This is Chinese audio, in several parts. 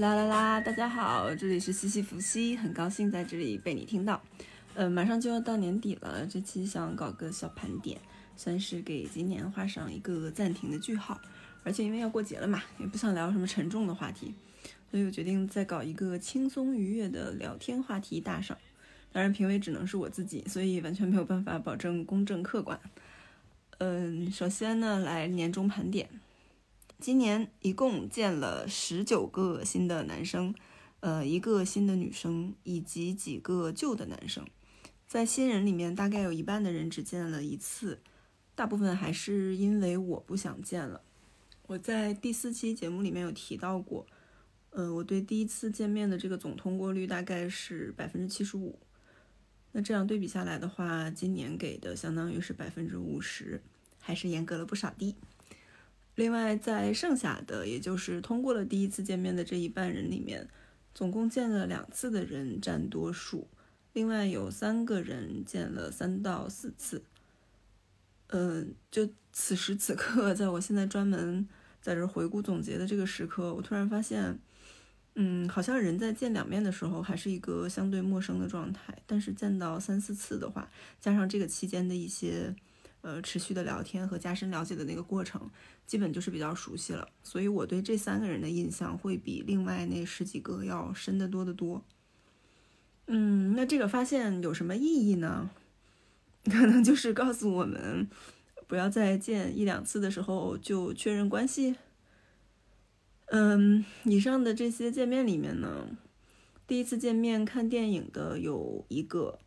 啦啦啦！大家好，这里是西西弗西，很高兴在这里被你听到。呃，马上就要到年底了，这期想搞个小盘点，算是给今年画上一个暂停的句号。而且因为要过节了嘛，也不想聊什么沉重的话题，所以我决定再搞一个轻松愉悦的聊天话题大赏。当然，评委只能是我自己，所以完全没有办法保证公正客观。嗯，首先呢，来年终盘点。今年一共见了十九个新的男生，呃，一个新的女生，以及几个旧的男生。在新人里面，大概有一半的人只见了一次，大部分还是因为我不想见了。我在第四期节目里面有提到过，呃，我对第一次见面的这个总通过率大概是百分之七十五。那这样对比下来的话，今年给的相当于是百分之五十，还是严格了不少的。另外，在剩下的，也就是通过了第一次见面的这一半人里面，总共见了两次的人占多数。另外有三个人见了三到四次。嗯，就此时此刻，在我现在专门在这回顾总结的这个时刻，我突然发现，嗯，好像人在见两面的时候还是一个相对陌生的状态，但是见到三四次的话，加上这个期间的一些。呃，持续的聊天和加深了解的那个过程，基本就是比较熟悉了，所以我对这三个人的印象会比另外那十几个要深得多得多。嗯，那这个发现有什么意义呢？可能就是告诉我们，不要在见一两次的时候就确认关系。嗯，以上的这些见面里面呢，第一次见面看电影的有一个，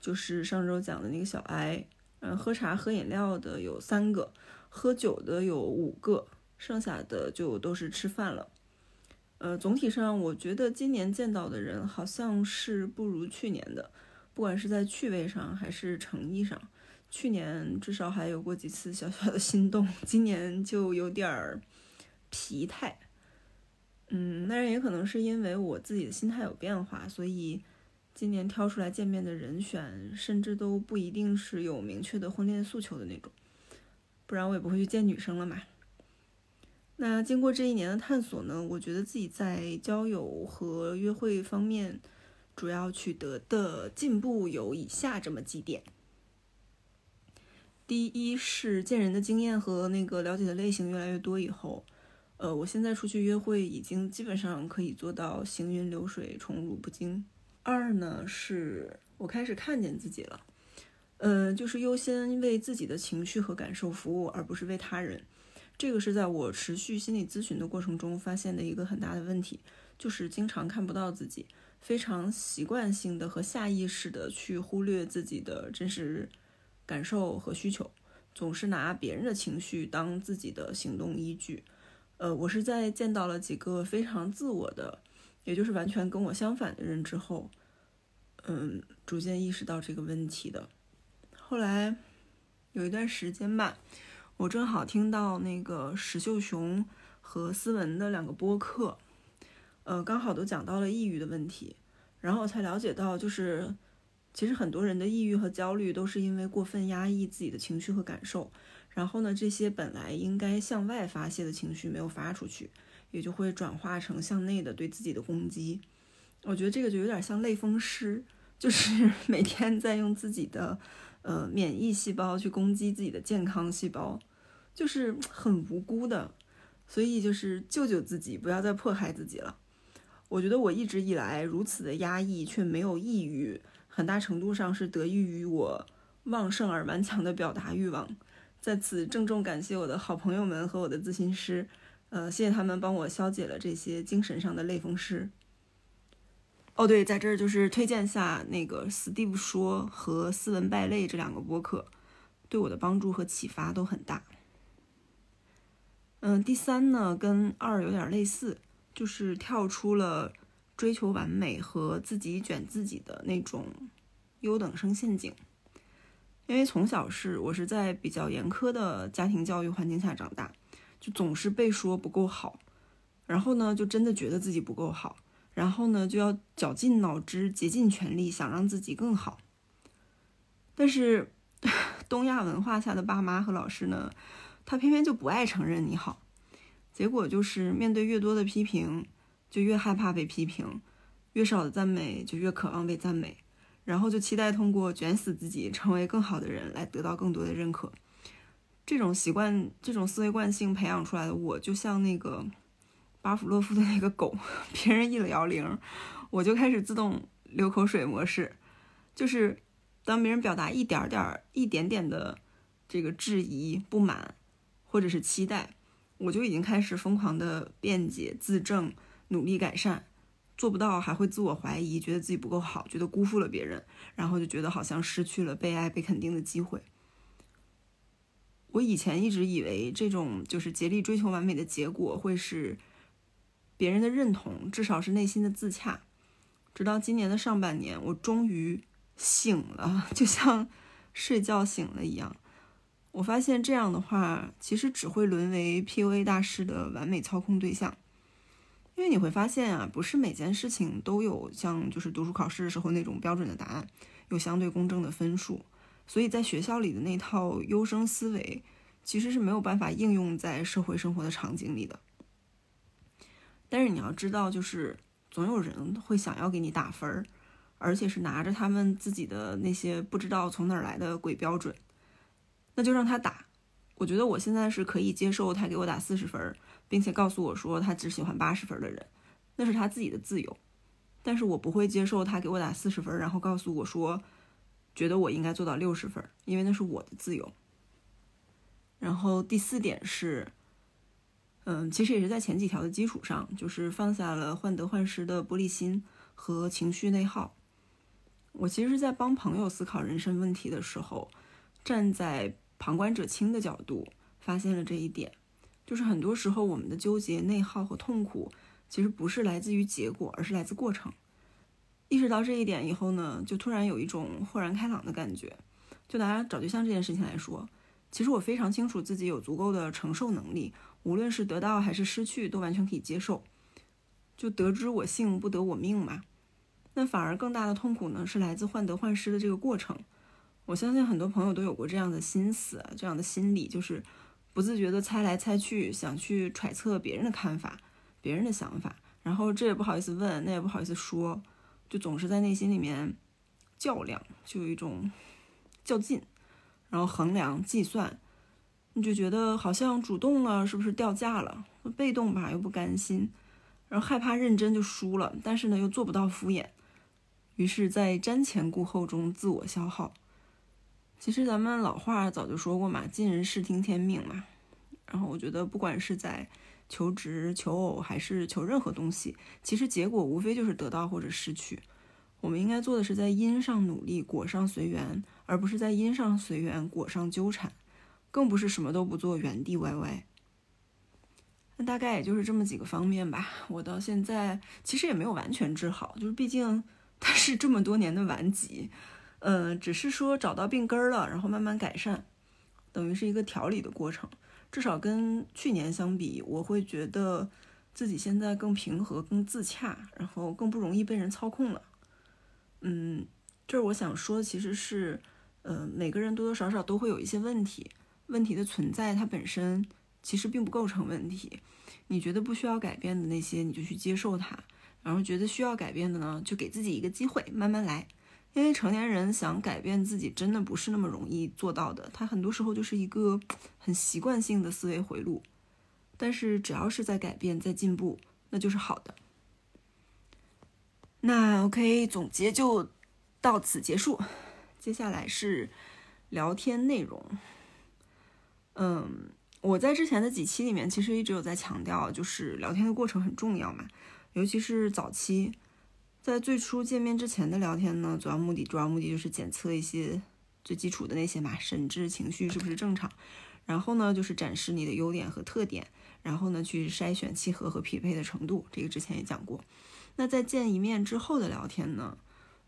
就是上周讲的那个小 I。嗯，喝茶喝饮料的有三个，喝酒的有五个，剩下的就都是吃饭了。呃，总体上我觉得今年见到的人好像是不如去年的，不管是在趣味上还是诚意上。去年至少还有过几次小小的心动，今年就有点儿疲态。嗯，当然也可能是因为我自己的心态有变化，所以。今年挑出来见面的人选，甚至都不一定是有明确的婚恋诉求的那种，不然我也不会去见女生了嘛。那经过这一年的探索呢，我觉得自己在交友和约会方面，主要取得的进步有以下这么几点。第一是见人的经验和那个了解的类型越来越多以后，呃，我现在出去约会已经基本上可以做到行云流水，宠辱不惊。二呢，是我开始看见自己了，呃，就是优先为自己的情绪和感受服务，而不是为他人。这个是在我持续心理咨询的过程中发现的一个很大的问题，就是经常看不到自己，非常习惯性的和下意识的去忽略自己的真实感受和需求，总是拿别人的情绪当自己的行动依据。呃，我是在见到了几个非常自我的。也就是完全跟我相反的人之后，嗯，逐渐意识到这个问题的。后来有一段时间吧，我正好听到那个石秀雄和思文的两个播客，呃，刚好都讲到了抑郁的问题，然后我才了解到，就是其实很多人的抑郁和焦虑都是因为过分压抑自己的情绪和感受，然后呢，这些本来应该向外发泄的情绪没有发出去。也就会转化成向内的对自己的攻击，我觉得这个就有点像类风湿，就是 每天在用自己的呃免疫细胞去攻击自己的健康细胞，就是 很无辜的，所以就是救救自己，不要再迫害自己了。我觉得我一直以来如此的压抑却没有抑郁，很大程度上是得益于我旺盛而顽强的表达欲望。在此郑重感谢我的好朋友们和我的咨询师。呃，谢谢他们帮我消解了这些精神上的类风湿。哦，对，在这儿就是推荐下那个 Steve 说和斯文败类这两个播客，对我的帮助和启发都很大。嗯，第三呢，跟二有点类似，就是跳出了追求完美和自己卷自己的那种优等生陷阱。因为从小是我是在比较严苛的家庭教育环境下长大。就总是被说不够好，然后呢，就真的觉得自己不够好，然后呢，就要绞尽脑汁、竭尽全力想让自己更好。但是，东亚文化下的爸妈和老师呢，他偏偏就不爱承认你好，结果就是面对越多的批评，就越害怕被批评；越少的赞美，就越渴望被赞美。然后就期待通过卷死自己，成为更好的人，来得到更多的认可。这种习惯、这种思维惯性培养出来的我，就像那个巴甫洛夫的那个狗，别人一摇铃，我就开始自动流口水模式。就是当别人表达一点点、一点点的这个质疑、不满，或者是期待，我就已经开始疯狂的辩解、自证、努力改善。做不到还会自我怀疑，觉得自己不够好，觉得辜负了别人，然后就觉得好像失去了被爱、被肯定的机会。我以前一直以为这种就是竭力追求完美的结果会是别人的认同，至少是内心的自洽。直到今年的上半年，我终于醒了，就像睡觉醒了一样。我发现这样的话，其实只会沦为 PUA 大师的完美操控对象。因为你会发现啊，不是每件事情都有像就是读书考试的时候那种标准的答案，有相对公正的分数，所以在学校里的那套优生思维其实是没有办法应用在社会生活的场景里的。但是你要知道，就是总有人会想要给你打分儿，而且是拿着他们自己的那些不知道从哪儿来的鬼标准，那就让他打。我觉得我现在是可以接受他给我打四十分。并且告诉我说他只喜欢八十分的人，那是他自己的自由，但是我不会接受他给我打四十分，然后告诉我说，觉得我应该做到六十分，因为那是我的自由。然后第四点是，嗯，其实也是在前几条的基础上，就是放下了患得患失的玻璃心和情绪内耗。我其实是在帮朋友思考人生问题的时候，站在旁观者清的角度，发现了这一点。就是很多时候，我们的纠结、内耗和痛苦，其实不是来自于结果，而是来自过程。意识到这一点以后呢，就突然有一种豁然开朗的感觉。就拿找对象这件事情来说，其实我非常清楚自己有足够的承受能力，无论是得到还是失去，都完全可以接受。就得知我幸不得我命嘛。那反而更大的痛苦呢，是来自患得患失的这个过程。我相信很多朋友都有过这样的心思，这样的心理，就是。不自觉的猜来猜去，想去揣测别人的看法、别人的想法，然后这也不好意思问，那也不好意思说，就总是在内心里面较量，就有一种较劲，然后衡量、计算，你就觉得好像主动了是不是掉价了？被动吧又不甘心，然后害怕认真就输了，但是呢又做不到敷衍，于是，在瞻前顾后中自我消耗。其实咱们老话早就说过嘛，“尽人事听天命”嘛。然后我觉得，不管是在求职、求偶，还是求任何东西，其实结果无非就是得到或者失去。我们应该做的是在因上努力，果上随缘，而不是在因上随缘，果上纠缠，更不是什么都不做，原地歪歪。那大概也就是这么几个方面吧。我到现在其实也没有完全治好，就是毕竟它是这么多年的顽疾。嗯，只是说找到病根了，然后慢慢改善，等于是一个调理的过程。至少跟去年相比，我会觉得自己现在更平和、更自洽，然后更不容易被人操控了。嗯，这是我想说，其实是，呃，每个人多多少少都会有一些问题，问题的存在它本身其实并不构成问题。你觉得不需要改变的那些，你就去接受它；然后觉得需要改变的呢，就给自己一个机会，慢慢来。因为成年人想改变自己，真的不是那么容易做到的。他很多时候就是一个很习惯性的思维回路。但是只要是在改变、在进步，那就是好的。那 OK，总结就到此结束。接下来是聊天内容。嗯，我在之前的几期里面其实一直有在强调，就是聊天的过程很重要嘛，尤其是早期。在最初见面之前的聊天呢，主要目的主要目的就是检测一些最基础的那些嘛，神智情绪是不是正常。然后呢，就是展示你的优点和特点，然后呢，去筛选契合和匹配的程度。这个之前也讲过。那在见一面之后的聊天呢，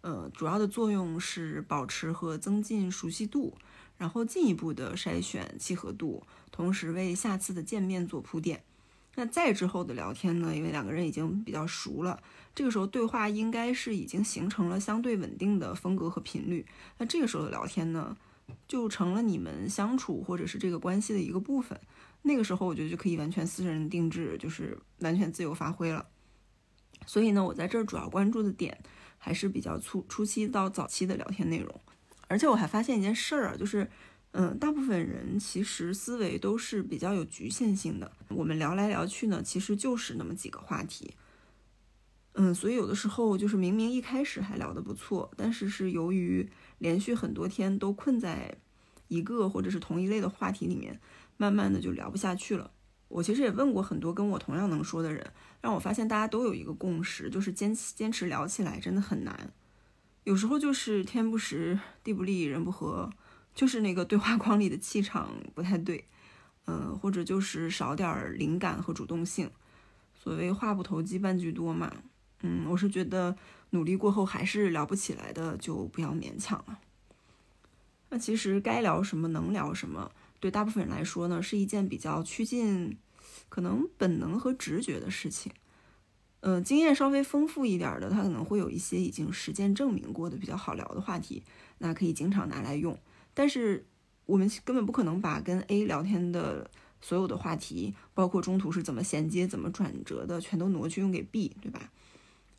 呃，主要的作用是保持和增进熟悉度，然后进一步的筛选契合度，同时为下次的见面做铺垫。那再之后的聊天呢，因为两个人已经比较熟了。这个时候对话应该是已经形成了相对稳定的风格和频率，那这个时候的聊天呢，就成了你们相处或者是这个关系的一个部分。那个时候我觉得就可以完全私人定制，就是完全自由发挥了。所以呢，我在这儿主要关注的点还是比较初初期到早期的聊天内容。而且我还发现一件事儿啊，就是，嗯，大部分人其实思维都是比较有局限性的。我们聊来聊去呢，其实就是那么几个话题。嗯，所以有的时候就是明明一开始还聊得不错，但是是由于连续很多天都困在一个或者是同一类的话题里面，慢慢的就聊不下去了。我其实也问过很多跟我同样能说的人，让我发现大家都有一个共识，就是坚持坚持聊起来真的很难。有时候就是天不时，地不利，人不和，就是那个对话框里的气场不太对，嗯，或者就是少点灵感和主动性。所谓话不投机半句多嘛。嗯，我是觉得努力过后还是聊不起来的，就不要勉强了。那其实该聊什么能聊什么，对大部分人来说呢，是一件比较趋近可能本能和直觉的事情。呃，经验稍微丰富一点的，他可能会有一些已经实践证明过的比较好聊的话题，那可以经常拿来用。但是我们根本不可能把跟 A 聊天的所有的话题，包括中途是怎么衔接、怎么转折的，全都挪去用给 B，对吧？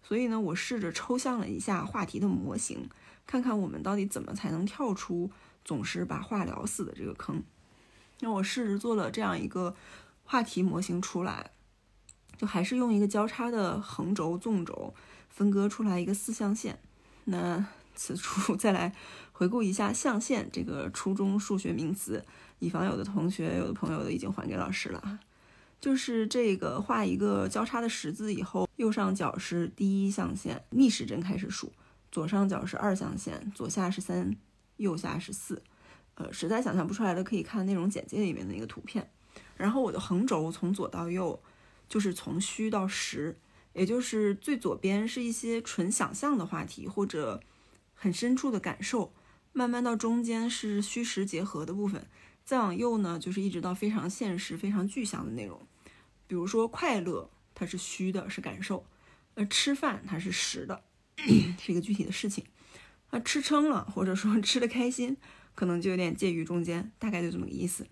所以呢，我试着抽象了一下话题的模型，看看我们到底怎么才能跳出总是把话聊死的这个坑。那我试着做了这样一个话题模型出来，就还是用一个交叉的横轴、纵轴分割出来一个四象限。那此处 再来回顾一下象限这个初中数学名词，以防有的同学、有的朋友都已经还给老师了。就是这个画一个交叉的十字以后，右上角是第一象限，逆时针开始数；左上角是二象限，左下是三，右下是四。呃，实在想象不出来的，可以看内容简介里面的一个图片。然后我的横轴从左到右，就是从虚到实，也就是最左边是一些纯想象的话题或者很深处的感受，慢慢到中间是虚实结合的部分，再往右呢，就是一直到非常现实、非常具象的内容。比如说快乐，它是虚的，是感受；呃，吃饭它是实的，是一个具体的事情。啊，吃撑了，或者说吃的开心，可能就有点介于中间，大概就这么个意思。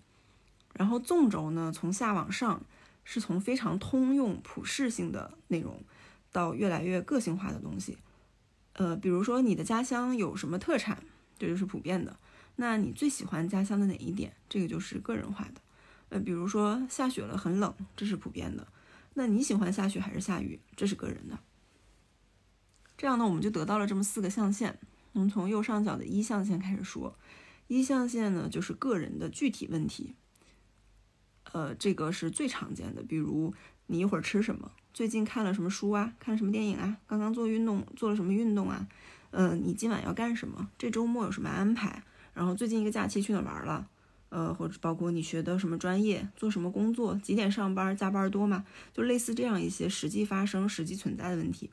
然后纵轴呢，从下往上，是从非常通用、普适性的内容，到越来越个性化的东西。呃，比如说你的家乡有什么特产，这就是普遍的。那你最喜欢家乡的哪一点？这个就是个人化的。呃，比如说下雪了，很冷，这是普遍的。那你喜欢下雪还是下雨？这是个人的。这样呢，我们就得到了这么四个象限。我们从右上角的一象限开始说，一象限呢就是个人的具体问题。呃，这个是最常见的，比如你一会儿吃什么？最近看了什么书啊？看了什么电影啊？刚刚做运动做了什么运动啊？嗯，你今晚要干什么？这周末有什么安排？然后最近一个假期去哪玩了？呃，或者包括你学的什么专业，做什么工作，几点上班，加班多吗？就类似这样一些实际发生、实际存在的问题。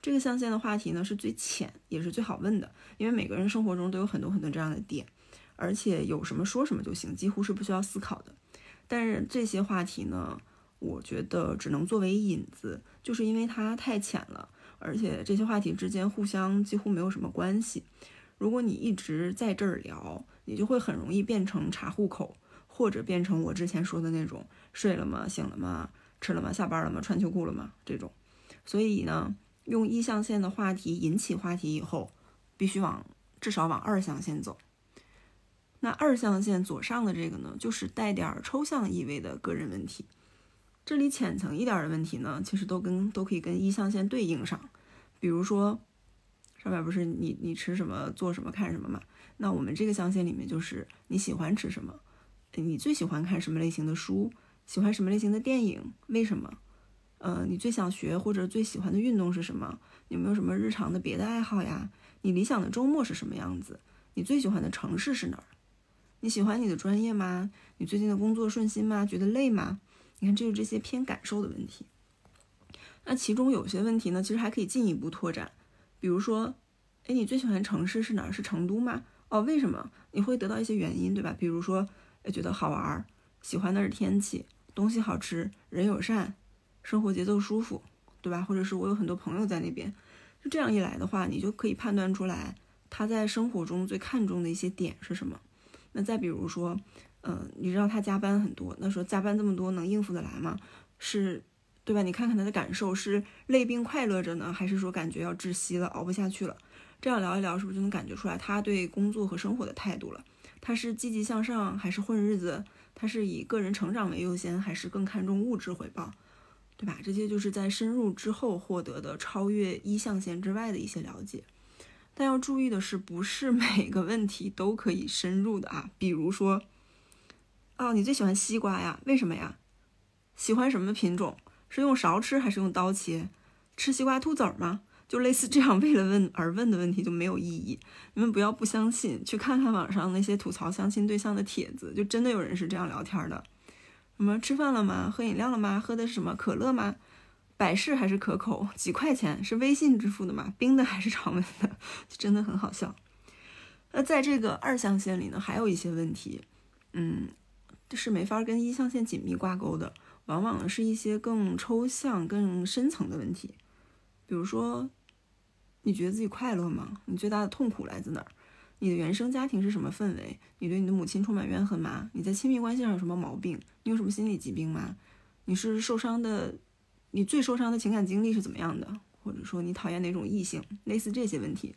这个象限的话题呢是最浅，也是最好问的，因为每个人生活中都有很多很多这样的点，而且有什么说什么就行，几乎是不需要思考的。但是这些话题呢，我觉得只能作为引子，就是因为它太浅了，而且这些话题之间互相几乎没有什么关系。如果你一直在这儿聊，你就会很容易变成查户口，或者变成我之前说的那种睡了吗？醒了吗？吃了吗？下班了吗？穿秋裤了吗？这种。所以呢，用一象限的话题引起话题以后，必须往至少往二象限走。那二象限左上的这个呢，就是带点抽象意味的个人问题。这里浅层一点的问题呢，其实都跟都可以跟一象限对应上，比如说。上面不是你你吃什么做什么看什么嘛？那我们这个象限里面就是你喜欢吃什么，你最喜欢看什么类型的书，喜欢什么类型的电影，为什么？呃，你最想学或者最喜欢的运动是什么？有没有什么日常的别的爱好呀？你理想的周末是什么样子？你最喜欢的城市是哪儿？你喜欢你的专业吗？你最近的工作顺心吗？觉得累吗？你看，就是这些偏感受的问题。那其中有些问题呢，其实还可以进一步拓展。比如说，哎，你最喜欢城市是哪儿？是成都吗？哦，为什么？你会得到一些原因，对吧？比如说，哎，觉得好玩儿，喜欢的是天气，东西好吃，人友善，生活节奏舒服，对吧？或者是我有很多朋友在那边，就这样一来的话，你就可以判断出来他在生活中最看重的一些点是什么。那再比如说，嗯，你知道他加班很多，那说加班这么多能应付得来吗？是对吧？你看看他的感受是累并快乐着呢，还是说感觉要窒息了，熬不下去了？这样聊一聊，是不是就能感觉出来他对工作和生活的态度了？他是积极向上还是混日子？他是以个人成长为优先，还是更看重物质回报？对吧？这些就是在深入之后获得的超越一象限之外的一些了解。但要注意的是，不是每个问题都可以深入的啊。比如说，哦，你最喜欢西瓜呀？为什么呀？喜欢什么品种？是用勺吃还是用刀切？吃西瓜吐籽儿吗？就类似这样 为了问而问的问题就没有意义。你们不要不相信，去看看网上那些吐槽相亲对象的帖子，就真的有人是这样聊天的。什么吃饭了吗？喝饮料了吗？喝的是什么？可乐吗？百事还是可口？几块钱？是微信支付的吗？冰的还是常温的？就真的很好笑。那在这个二象限里呢，还有一些问题，嗯，是没法跟一象限紧密挂钩的。往往是一些更抽象、更深层的问题，比如说，你觉得自己快乐吗？你最大的痛苦来自哪儿？你的原生家庭是什么氛围？你对你的母亲充满怨恨吗？你在亲密关系上有什么毛病？你有什么心理疾病吗？你是受伤的？你最受伤的情感经历是怎么样的？或者说你讨厌哪种异性？类似这些问题，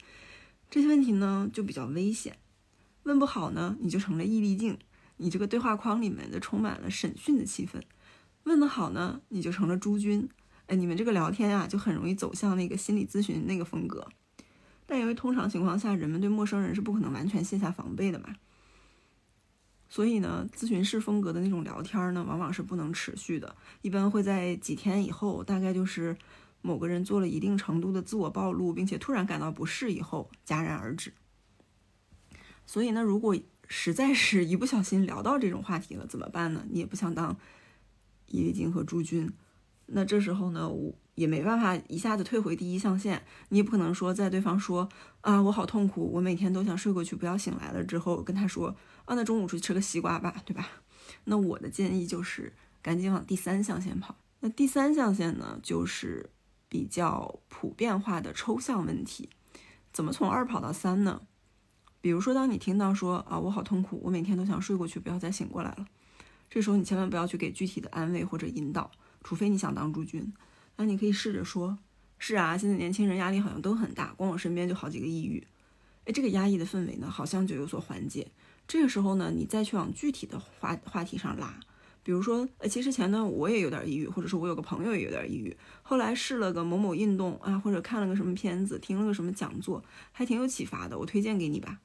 这些问题呢就比较危险，问不好呢你就成了易力镜，你这个对话框里面就充满了审讯的气氛。问得好呢，你就成了诸君。哎，你们这个聊天啊，就很容易走向那个心理咨询那个风格。但因为通常情况下，人们对陌生人是不可能完全卸下防备的嘛，所以呢，咨询室风格的那种聊天呢，往往是不能持续的。一般会在几天以后，大概就是某个人做了一定程度的自我暴露，并且突然感到不适以后戛然而止。所以呢，如果实在是一不小心聊到这种话题了，怎么办呢？你也不想当。伊力金和朱军，那这时候呢，我也没办法一下子退回第一象限。你也不可能说在对方说啊我好痛苦，我每天都想睡过去不要醒来了之后，跟他说啊那中午出去吃个西瓜吧，对吧？那我的建议就是赶紧往第三象限跑。那第三象限呢，就是比较普遍化的抽象问题。怎么从二跑到三呢？比如说，当你听到说啊我好痛苦，我每天都想睡过去不要再醒过来了。这时候你千万不要去给具体的安慰或者引导，除非你想当驻军。那你可以试着说：“是啊，现在年轻人压力好像都很大，光我身边就好几个抑郁。”哎，这个压抑的氛围呢，好像就有所缓解。这个时候呢，你再去往具体的话话题上拉，比如说，呃，其实前段我也有点抑郁，或者说我有个朋友也有点抑郁，后来试了个某某运动啊，或者看了个什么片子，听了个什么讲座，还挺有启发的，我推荐给你吧。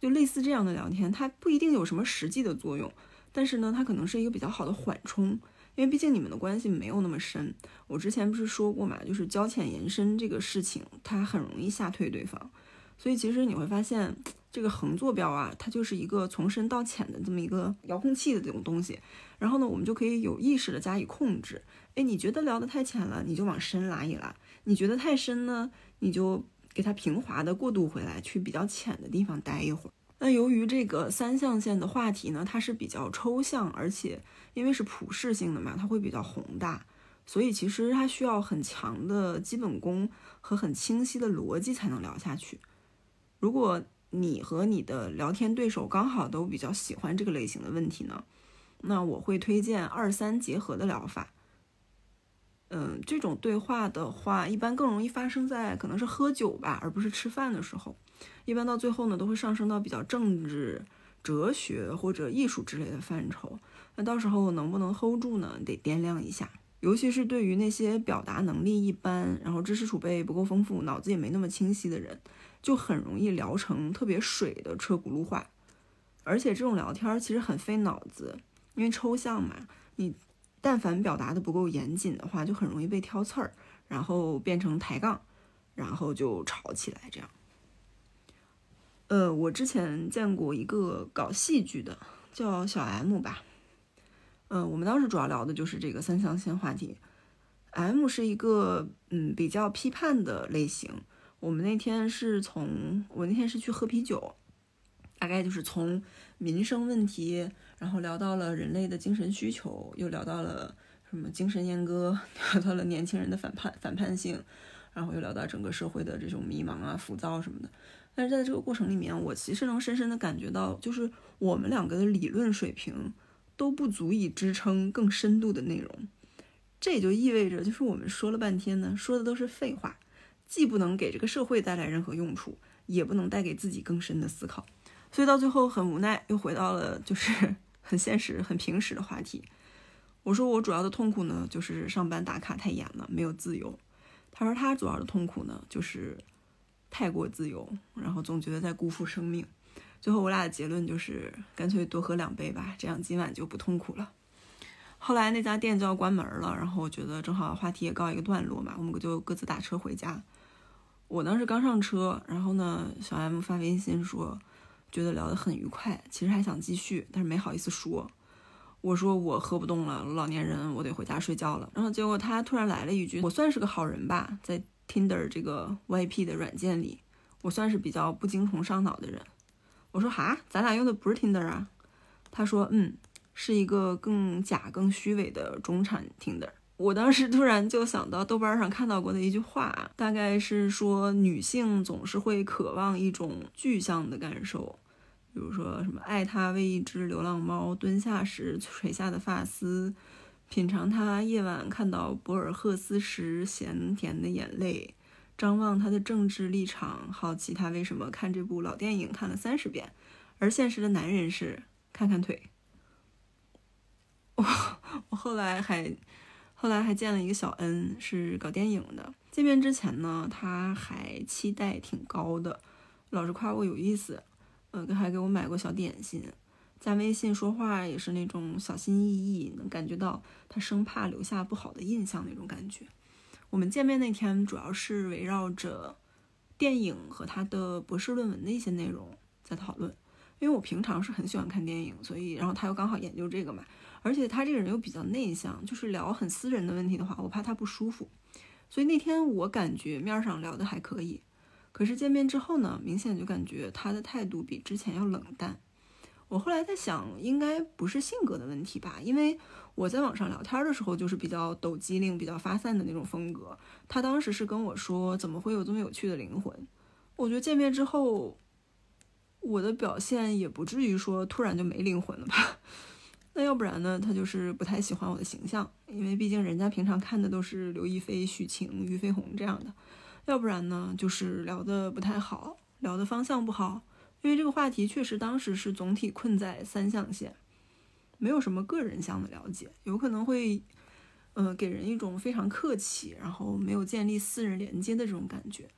就类似这样的聊天，它不一定有什么实际的作用。但是呢，它可能是一个比较好的缓冲，因为毕竟你们的关系没有那么深。我之前不是说过嘛，就是交浅言深这个事情，它很容易吓退对方。所以其实你会发现，这个横坐标啊，它就是一个从深到浅的这么一个遥控器的这种东西。然后呢，我们就可以有意识的加以控制。哎，你觉得聊得太浅了，你就往深拉一拉；你觉得太深呢，你就给它平滑的过渡回来，去比较浅的地方待一会儿。那由于这个三象限的话题呢，它是比较抽象，而且因为是普适性的嘛，它会比较宏大，所以其实它需要很强的基本功和很清晰的逻辑才能聊下去。如果你和你的聊天对手刚好都比较喜欢这个类型的问题呢，那我会推荐二三结合的疗法。嗯，这种对话的话，一般更容易发生在可能是喝酒吧，而不是吃饭的时候。一般到最后呢，都会上升到比较政治、哲学或者艺术之类的范畴。那到时候能不能 hold 住呢？得掂量一下。尤其是对于那些表达能力一般，然后知识储备不够丰富，脑子也没那么清晰的人，就很容易聊成特别水的车轱辘话。而且这种聊天其实很费脑子，因为抽象嘛，你但凡表达的不够严谨的话，就很容易被挑刺儿，然后变成抬杠，然后就吵起来这样。呃，我之前见过一个搞戏剧的，叫小 M 吧。嗯，我们当时主要聊的就是这个三象限话题。M 是一个嗯比较批判的类型。我们那天是从我那天是去喝啤酒，大概就是从民生问题，然后聊到了人类的精神需求，又聊到了什么精神阉割，聊到了年轻人的反叛反叛性，然后又聊到整个社会的这种迷茫啊、浮躁什么的。但是在这个过程里面，我其实能深深的感觉到，就是我们两个的理论水平都不足以支撑更深度的内容。这也就意味着，就是我们说了半天呢，说的都是废话，既不能给这个社会带来任何用处，也不能带给自己更深的思考。所以到最后很无奈，又回到了就是 很现实、很平实的话题。我说我主要的痛苦呢，就是上班打卡太严了，没有自由。他说他主要的痛苦呢，就是太过自由，然后总觉得在辜负生命。最后我俩的结论就是，干脆多喝两杯吧，这样今晚就不痛苦了。后来那家店就要关门了，然后我觉得正好话题也告一个段落嘛，我们就各自打车回家。我当时刚上车，然后呢，小 M 发微信说，觉得聊得很愉快，其实还想继续，但是没好意思说。我说我喝不动了，老年人，我得回家睡觉了。然后结果他突然来了一句：“我算是个好人吧，在 Tinder 这个 YP 的软件里，我算是比较不精虫上脑的人。”我说：“哈，咱俩用的不是 Tinder 啊？”他说：“嗯，是一个更假、更虚伪的中产 Tinder。”我当时突然就想到豆瓣上看到过的一句话，大概是说女性总是会渴望一种具象的感受。比如说什么爱他为一只流浪猫蹲下时垂下的发丝，品尝他夜晚看到博尔赫斯时咸甜的眼泪，张望他的政治立场，好奇他为什么看这部老电影看了三十遍，而现实的男人是看看腿。我 我后来还后来还见了一个小恩，是搞电影的。见面之前呢，他还期待挺高的，老是夸我有意思。呃，还给我买过小点心，加微信说话也是那种小心翼翼，能感觉到他生怕留下不好的印象那种感觉。我们见面那天主要是围绕着电影和他的博士论文的一些内容在讨论，因为我平常是很喜欢看电影，所以然后他又刚好研究这个嘛，而且他这个人又比较内向，就是聊很私人的问题的话，我怕他不舒服，所以那天我感觉面上聊的还可以。可是见面之后呢，明显就感觉他的态度比之前要冷淡。我后来在想，应该不是性格的问题吧？因为我在网上聊天的时候就是比较抖机灵、比较发散的那种风格。他当时是跟我说：“怎么会有这么有趣的灵魂？”我觉得见面之后，我的表现也不至于说突然就没灵魂了吧？那要不然呢？他就是不太喜欢我的形象，因为毕竟人家平常看的都是刘亦菲、许晴、俞飞鸿这样的。要不然呢，就是聊得不太好，聊的方向不好，因为这个话题确实当时是总体困在三象限，没有什么个人向的了解，有可能会，呃，给人一种非常客气，然后没有建立私人连接的这种感觉，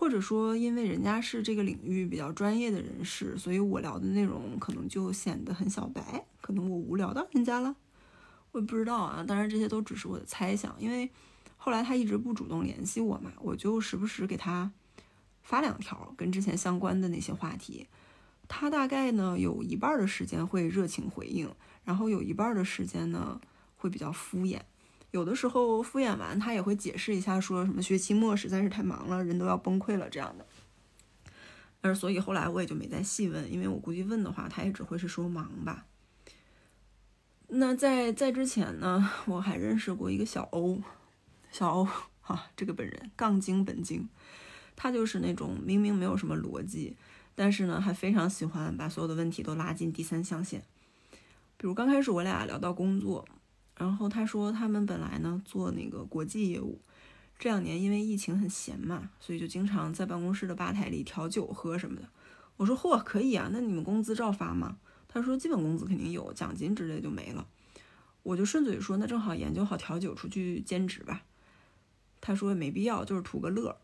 或者说因为人家是这个领域比较专业的人士，所以我聊的内容可能就显得很小白，可能我无聊到人家了，我也不知道啊，当然这些都只是我的猜想，因为。后来他一直不主动联系我嘛，我就时不时给他发两条跟之前相关的那些话题。他大概呢有一半的时间会热情回应，然后有一半的时间呢会比较敷衍。有的时候敷衍完，他也会解释一下，说什么学期末实在是太忙了，人都要崩溃了这样的。但是所以后来我也就没再细问，因为我估计问的话，他也只会是说忙吧。那在在之前呢，我还认识过一个小欧。小欧哈，这个本人杠精本精，他就是那种明明没有什么逻辑，但是呢，还非常喜欢把所有的问题都拉进第三象限。比如刚开始我俩聊到工作，然后他说他们本来呢做那个国际业务，这两年因为疫情很闲嘛，所以就经常在办公室的吧台里调酒喝什么的。我说嚯，可以啊，那你们工资照发吗？他说基本工资肯定有，奖金之类就没了。我就顺嘴说，那正好研究好调酒，出去兼职吧。他说没必要，就是图个乐。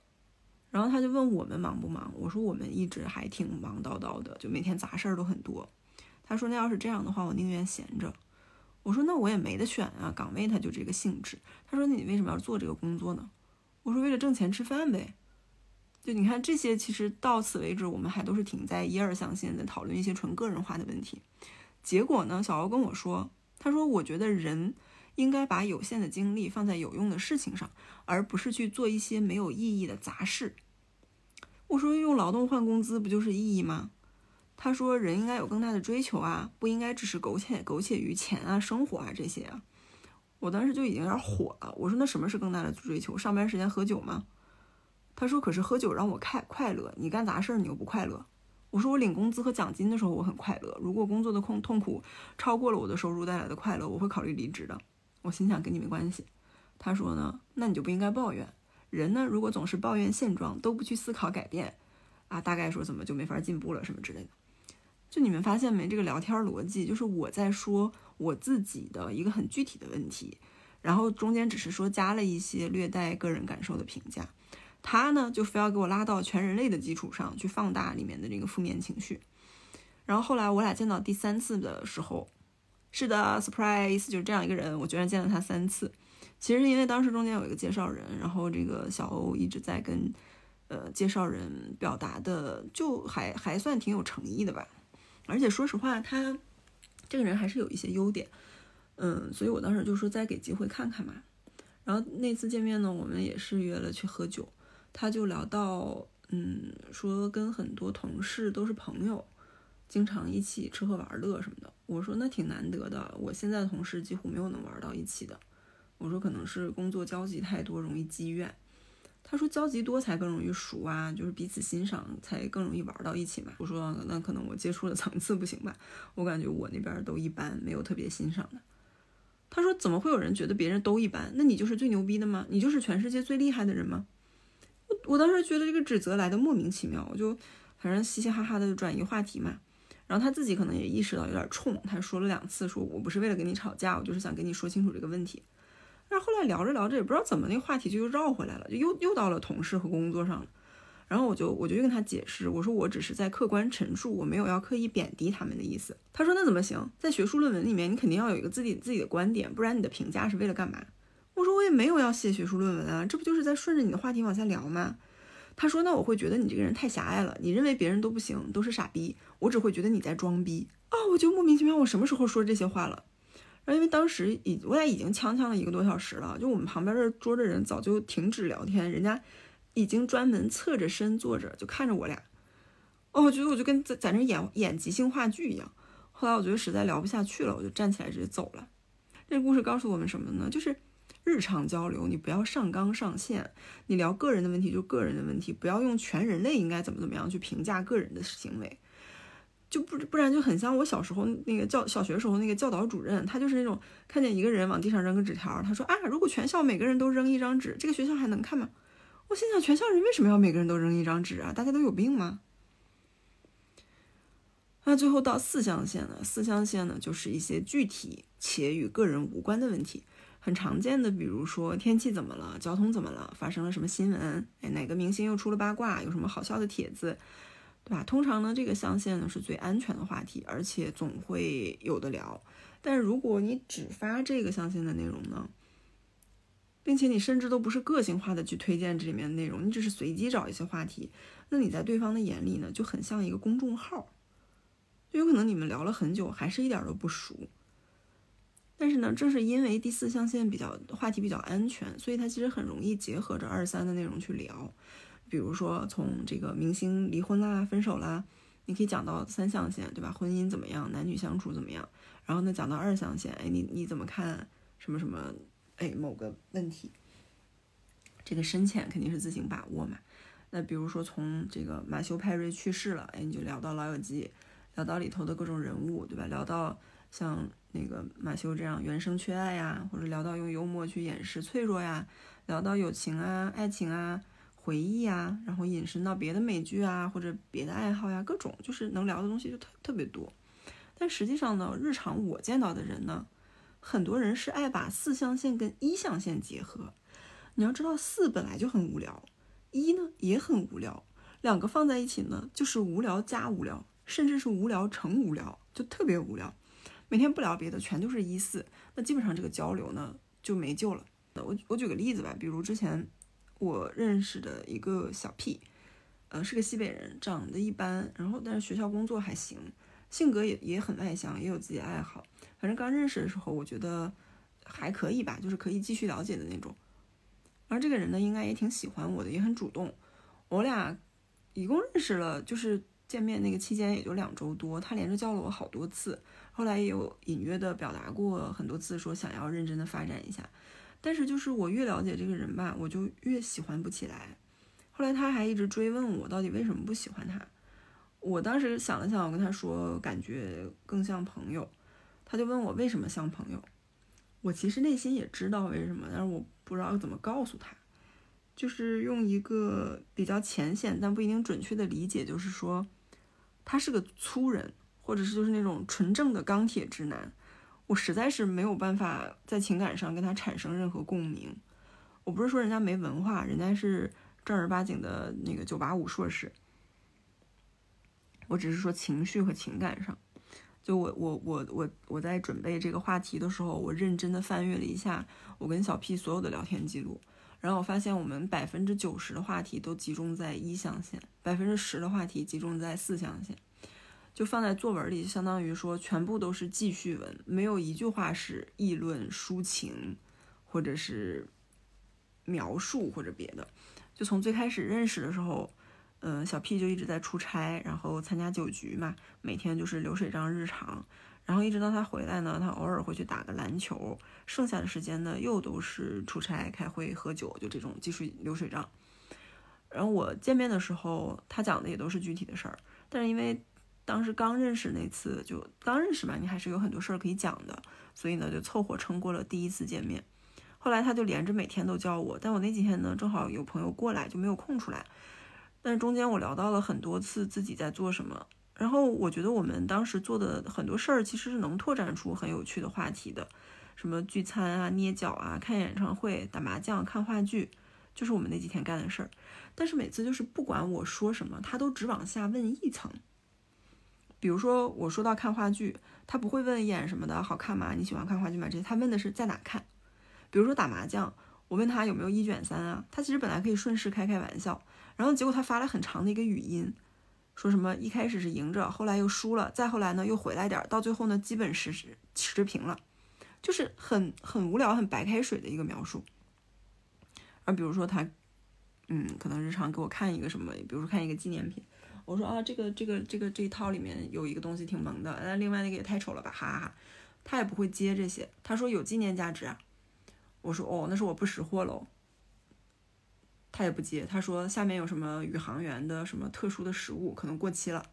然后他就问我们忙不忙，我说我们一直还挺忙叨叨的，就每天杂事儿都很多。他说那要是这样的话，我宁愿闲着。我说那我也没得选啊，岗位它就这个性质。他说那你为什么要做这个工作呢？我说为了挣钱吃饭呗。就你看这些，其实到此为止，我们还都是停在一二象限，在讨论一些纯个人化的问题。结果呢，小欧跟我说，他说我觉得人。应该把有限的精力放在有用的事情上，而不是去做一些没有意义的杂事。我说用劳动换工资不就是意义吗？他说人应该有更大的追求啊，不应该只是苟且苟且于钱啊、生活啊这些啊。我当时就已经有点火了。我说那什么是更大的追求？上班时间喝酒吗？他说可是喝酒让我快快乐，你干杂事儿你又不快乐。我说我领工资和奖金的时候我很快乐，如果工作的痛痛苦超过了我的收入带来的快乐，我会考虑离职的。我心想跟你没关系，他说呢，那你就不应该抱怨。人呢，如果总是抱怨现状，都不去思考改变，啊，大概说怎么就没法进步了什么之类的。就你们发现没？这个聊天逻辑就是我在说我自己的一个很具体的问题，然后中间只是说加了一些略带个人感受的评价。他呢，就非要给我拉到全人类的基础上去放大里面的这个负面情绪。然后后来我俩见到第三次的时候，是的，surprise，就是这样一个人，我居然见了他三次。其实因为当时中间有一个介绍人，然后这个小欧一直在跟呃介绍人表达的，就还还算挺有诚意的吧。而且说实话，他这个人还是有一些优点，嗯，所以我当时就说再给机会看看嘛。然后那次见面呢，我们也是约了去喝酒。他就聊到，嗯，说跟很多同事都是朋友，经常一起吃喝玩乐什么的。我说那挺难得的，我现在的同事几乎没有能玩到一起的。我说可能是工作交集太多，容易积怨。他说交集多才更容易熟啊，就是彼此欣赏才更容易玩到一起嘛。我说那可能我接触的层次不行吧，我感觉我那边都一般，没有特别欣赏的。他说怎么会有人觉得别人都一般？那你就是最牛逼的吗？你就是全世界最厉害的人吗？我我当时觉得这个指责来的莫名其妙，我就反正嘻嘻哈哈的转移话题嘛。然后他自己可能也意识到有点冲，他说了两次，说我不是为了跟你吵架，我就是想跟你说清楚这个问题。但是后来聊着聊着，也不知道怎么那个话题就又绕回来了，就又又到了同事和工作上了。然后我就我就跟他解释，我说我只是在客观陈述，我没有要刻意贬低他们的意思。他说那怎么行？在学术论文里面，你肯定要有一个自己自己的观点，不然你的评价是为了干嘛？我说我也没有要写学术论文啊，这不就是在顺着你的话题往下聊吗？他说那我会觉得你这个人太狭隘了，你认为别人都不行，都是傻逼，我只会觉得你在装逼啊！我就莫名其妙，我什么时候说这些话了？然后因为当时已我俩已经呛呛了一个多小时了，就我们旁边这桌的人早就停止聊天，人家已经专门侧着身坐着就看着我俩。哦，我觉得我就跟在在那演演即兴话剧一样。后来我觉得实在聊不下去了，我就站起来直接走了。这个故事告诉我们什么呢？就是。日常交流，你不要上纲上线。你聊个人的问题就个人的问题，不要用全人类应该怎么怎么样去评价个人的行为，就不不然就很像我小时候那个教小学时候那个教导主任，他就是那种看见一个人往地上扔个纸条，他说啊，如果全校每个人都扔一张纸，这个学校还能看吗？我心想，全校人为什么要每个人都扔一张纸啊？大家都有病吗？那最后到四象限了？四象限呢，就是一些具体且与个人无关的问题。很常见的，比如说天气怎么了，交通怎么了，发生了什么新闻，哎，哪个明星又出了八卦，有什么好笑的帖子，对吧？通常呢，这个象限呢是最安全的话题，而且总会有的聊。但如果你只发这个象限的内容呢，并且你甚至都不是个性化的去推荐这里面的内容，你只是随机找一些话题，那你在对方的眼里呢，就很像一个公众号，就有可能你们聊了很久，还是一点都不熟。但是呢，正是因为第四象限比较话题比较安全，所以它其实很容易结合着二三的内容去聊。比如说从这个明星离婚啦、分手啦，你可以讲到三象限，对吧？婚姻怎么样？男女相处怎么样？然后呢，讲到二象限，哎，你你怎么看什么什么？哎，某个问题，这个深浅肯定是自行把握嘛。那比如说从这个马修·派瑞去世了，哎，你就聊到《老友记》，聊到里头的各种人物，对吧？聊到像。那个马修这样原生缺爱呀，或者聊到用幽默去掩饰脆弱呀，聊到友情啊、爱情啊、回忆啊，然后引申到别的美剧啊或者别的爱好呀，各种就是能聊的东西就特特别多。但实际上呢，日常我见到的人呢，很多人是爱把四象限跟一象限结合。你要知道，四本来就很无聊，一呢也很无聊，两个放在一起呢，就是无聊加无聊，甚至是无聊成无聊，就特别无聊。每天不聊别的，全都是一四，那基本上这个交流呢就没救了。我我举个例子吧，比如之前我认识的一个小 P，呃，是个西北人，长得一般，然后但是学校工作还行，性格也也很外向，也有自己爱好。反正刚认识的时候，我觉得还可以吧，就是可以继续了解的那种。而这个人呢，应该也挺喜欢我的，也很主动。我俩一共认识了，就是见面那个期间也就两周多，他连着叫了我好多次。后来也有隐约的表达过很多次，说想要认真的发展一下，但是就是我越了解这个人吧，我就越喜欢不起来。后来他还一直追问我到底为什么不喜欢他，我当时想了想，我跟他说感觉更像朋友，他就问我为什么像朋友，我其实内心也知道为什么，但是我不知道怎么告诉他。就是用一个比较浅显但不一定准确的理解，就是说他是个粗人，或者是就是那种纯正的钢铁直男。我实在是没有办法在情感上跟他产生任何共鸣。我不是说人家没文化，人家是正儿八经的那个九八五硕士。我只是说情绪和情感上，就我我我我我在准备这个话题的时候，我认真的翻阅了一下我跟小 P 所有的聊天记录，然后我发现我们百分之九十的话题都集中在一象限，百分之十的话题集中在四象限。就放在作文里，相当于说全部都是记叙文，没有一句话是议论抒情，或者是描述或者别的。就从最开始认识的时候，嗯，小 P 就一直在出差，然后参加酒局嘛，每天就是流水账日常。然后一直到他回来呢，他偶尔会去打个篮球，剩下的时间呢又都是出差、开会、喝酒，就这种继续流水账。然后我见面的时候，他讲的也都是具体的事儿，但是因为。当时刚认识那次，就刚认识嘛，你还是有很多事儿可以讲的，所以呢，就凑合撑过了第一次见面。后来他就连着每天都叫我，但我那几天呢，正好有朋友过来，就没有空出来。但是中间我聊到了很多次自己在做什么，然后我觉得我们当时做的很多事儿其实是能拓展出很有趣的话题的，什么聚餐啊、捏脚啊、看演唱会、打麻将、看话剧，就是我们那几天干的事儿。但是每次就是不管我说什么，他都只往下问一层。比如说，我说到看话剧，他不会问演什么的好看吗？你喜欢看话剧吗？这些他问的是在哪看。比如说打麻将，我问他有没有一卷三啊？他其实本来可以顺势开开玩笑，然后结果他发了很长的一个语音，说什么一开始是赢着，后来又输了，再后来呢又回来点，到最后呢基本是持平了，就是很很无聊、很白开水的一个描述。而比如说他，嗯，可能日常给我看一个什么，比如说看一个纪念品。我说啊，这个这个这个这一套里面有一个东西挺萌的，那另外那个也太丑了吧，哈哈哈。他也不会接这些，他说有纪念价值啊。我说哦，那是我不识货喽。他也不接，他说下面有什么宇航员的什么特殊的食物，可能过期了。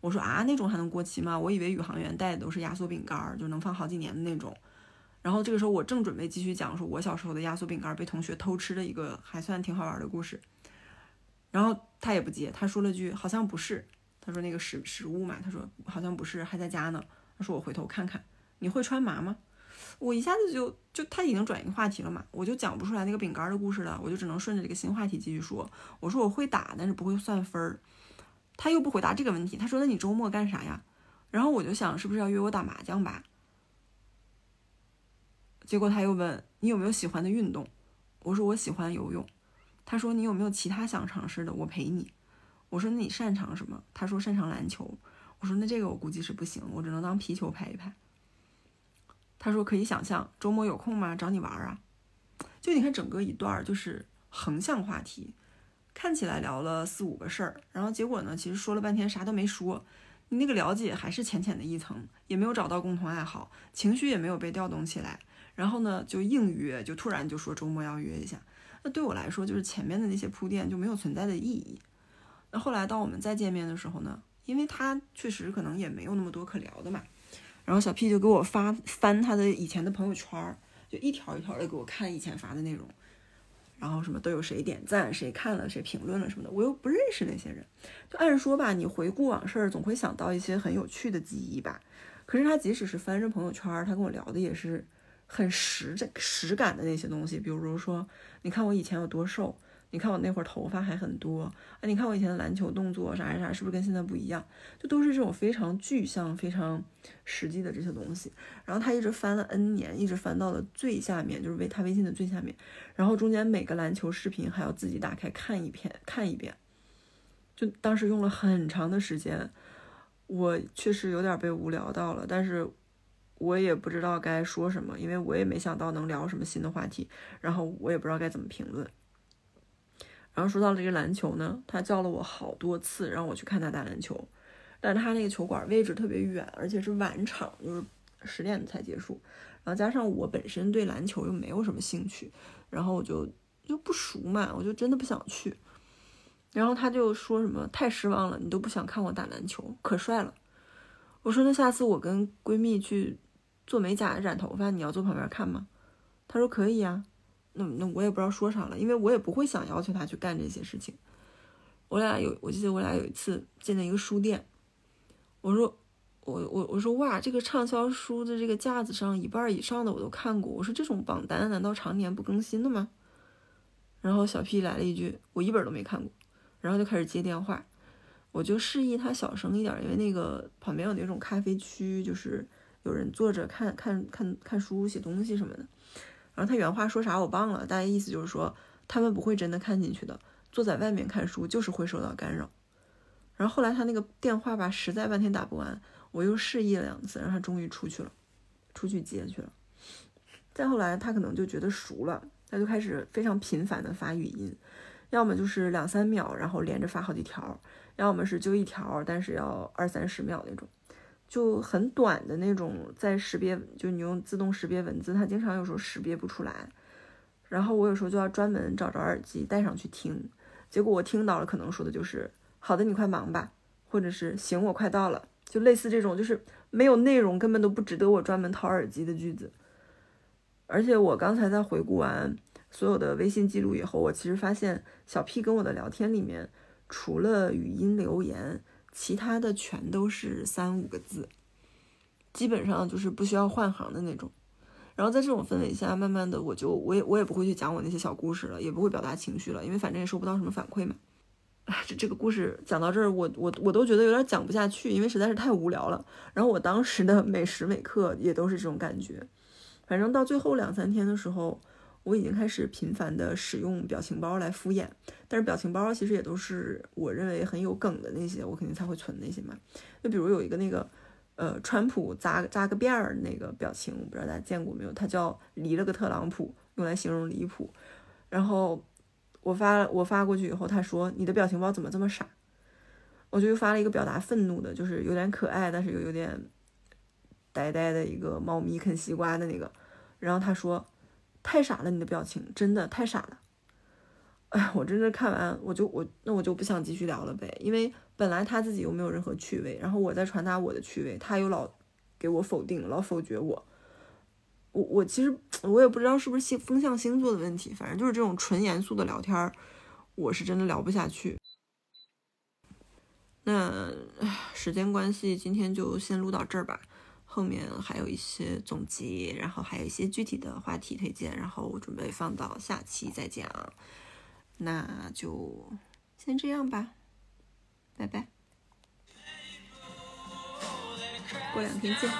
我说啊，那种还能过期吗？我以为宇航员带的都是压缩饼干，就能放好几年的那种。然后这个时候我正准备继续讲说我小时候的压缩饼干被同学偷吃的一个还算挺好玩的故事。然后他也不接，他说了句好像不是，他说那个食食物嘛，他说好像不是，还在家呢。他说我回头看看，你会穿麻吗？我一下子就就他已经转移话题了嘛，我就讲不出来那个饼干的故事了，我就只能顺着这个新话题继续说。我说我会打，但是不会算分儿。他又不回答这个问题，他说那你周末干啥呀？然后我就想是不是要约我打麻将吧？结果他又问你有没有喜欢的运动？我说我喜欢游泳。他说：“你有没有其他想尝试的？我陪你。”我说：“那你擅长什么？”他说：“擅长篮球。”我说：“那这个我估计是不行，我只能当皮球拍一拍。”他说：“可以想象，周末有空吗？找你玩啊！”就你看整个一段就是横向话题，看起来聊了四五个事儿，然后结果呢，其实说了半天啥都没说。你那个了解还是浅浅的一层，也没有找到共同爱好，情绪也没有被调动起来。然后呢，就硬约，就突然就说周末要约一下。那对我来说，就是前面的那些铺垫就没有存在的意义。那后来到我们再见面的时候呢，因为他确实可能也没有那么多可聊的嘛，然后小 P 就给我发翻他的以前的朋友圈，就一条一条的给我看以前发的内容，然后什么都有谁点赞、谁看了、谁评论了什么的，我又不认识那些人。就按说吧，你回顾往事总会想到一些很有趣的记忆吧。可是他即使是翻着朋友圈，他跟我聊的也是。很实这实感的那些东西，比如说，你看我以前有多瘦，你看我那会儿头发还很多，啊，你看我以前的篮球动作啥啥啥，是不是跟现在不一样？就都是这种非常具象、非常实际的这些东西。然后他一直翻了 N 年，一直翻到了最下面，就是微他微信的最下面。然后中间每个篮球视频还要自己打开看一遍，看一遍。就当时用了很长的时间，我确实有点被无聊到了，但是。我也不知道该说什么，因为我也没想到能聊什么新的话题，然后我也不知道该怎么评论。然后说到了这个篮球呢，他叫了我好多次让我去看他打篮球，但是他那个球馆位置特别远，而且是晚场，就是十点才结束。然后加上我本身对篮球又没有什么兴趣，然后我就就不熟嘛，我就真的不想去。然后他就说什么太失望了，你都不想看我打篮球，可帅了。我说那下次我跟闺蜜去做美甲染头发，你要坐旁边看吗？他说可以呀。那那我也不知道说啥了，因为我也不会想要求他去干这些事情。我俩有，我记得我俩有一次进了一个书店，我说我我我说哇，这个畅销书的这个架子上一半以上的我都看过，我说这种榜单难道常年不更新的吗？然后小 P 来了一句，我一本都没看过，然后就开始接电话，我就示意他小声一点，因为那个旁边有那种咖啡区，就是有人坐着看看看看书、写东西什么的。然后他原话说啥我忘了，大概意思就是说他们不会真的看进去的。坐在外面看书就是会受到干扰，然后后来他那个电话吧实在半天打不完，我又示意了两次，然后他终于出去了，出去接去了。再后来他可能就觉得熟了，他就开始非常频繁的发语音，要么就是两三秒，然后连着发好几条，要么是就一条，但是要二三十秒那种，就很短的那种，在识别就你用自动识别文字，它经常有时候识别不出来，然后我有时候就要专门找着耳机戴上去听。结果我听到了，可能说的就是“好的，你快忙吧”，或者是“行，我快到了”，就类似这种，就是没有内容，根本都不值得我专门掏耳机的句子。而且我刚才在回顾完所有的微信记录以后，我其实发现小 P 跟我的聊天里面，除了语音留言，其他的全都是三五个字，基本上就是不需要换行的那种。然后在这种氛围下，慢慢的我就我也我也不会去讲我那些小故事了，也不会表达情绪了，因为反正也收不到什么反馈嘛。这这个故事讲到这儿，我我我都觉得有点讲不下去，因为实在是太无聊了。然后我当时的每时每刻也都是这种感觉。反正到最后两三天的时候，我已经开始频繁的使用表情包来敷衍，但是表情包其实也都是我认为很有梗的那些，我肯定才会存那些嘛。就比如有一个那个。呃，川普扎扎个辫儿那个表情，我不知道大家见过没有？他叫离了个特朗普，用来形容离谱。然后我发我发过去以后，他说你的表情包怎么这么傻？我就又发了一个表达愤怒的，就是有点可爱，但是又有点呆呆的一个猫咪啃西瓜的那个。然后他说太傻了，你的表情真的太傻了。哎，我真的看完我就我那我就不想继续聊了呗，因为本来他自己又没有任何趣味，然后我在传达我的趣味，他又老给我否定，老否决我。我我其实我也不知道是不是星风象星座的问题，反正就是这种纯严肃的聊天儿，我是真的聊不下去。那时间关系，今天就先录到这儿吧，后面还有一些总结，然后还有一些具体的话题推荐，然后我准备放到下期再讲。那就先这样吧，拜拜，过两天见。